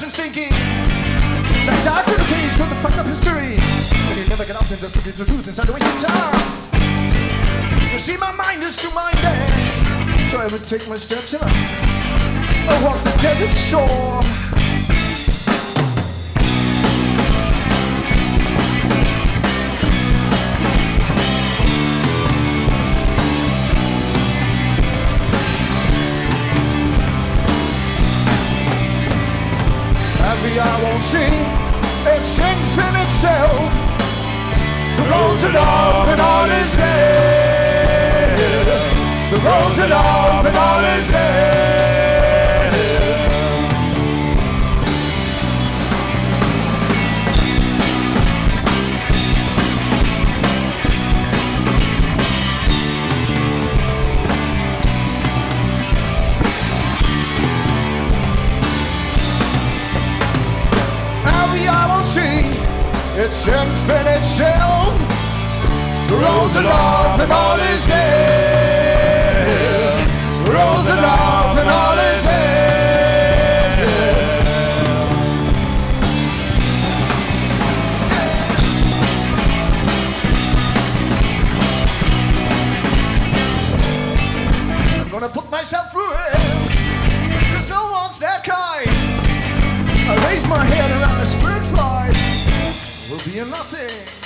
trash and stinking. That dodge in the cage for the fuck up history. But you never get up and just look at the truth inside the wasting time. You see, my mind is too minded. So I would take my steps and I walk the desert shore. Sing, it's infinite self. The roads of love and all Sing, it's infinite self. The roads of love and all is there. The roads of love and all is there. I'm gonna put myself through it. Cause no one's that kind. I raise my head around a spirit fly. Will be a nothing.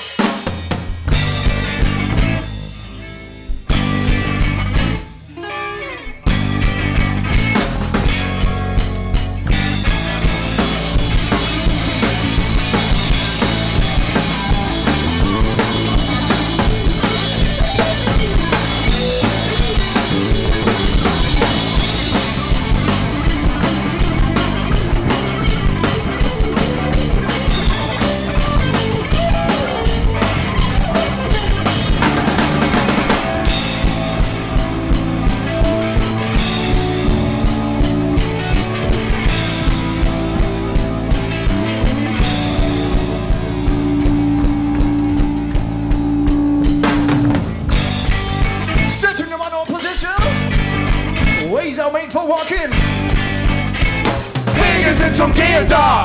Ways are made for walking. Hier sind zum Gehen da.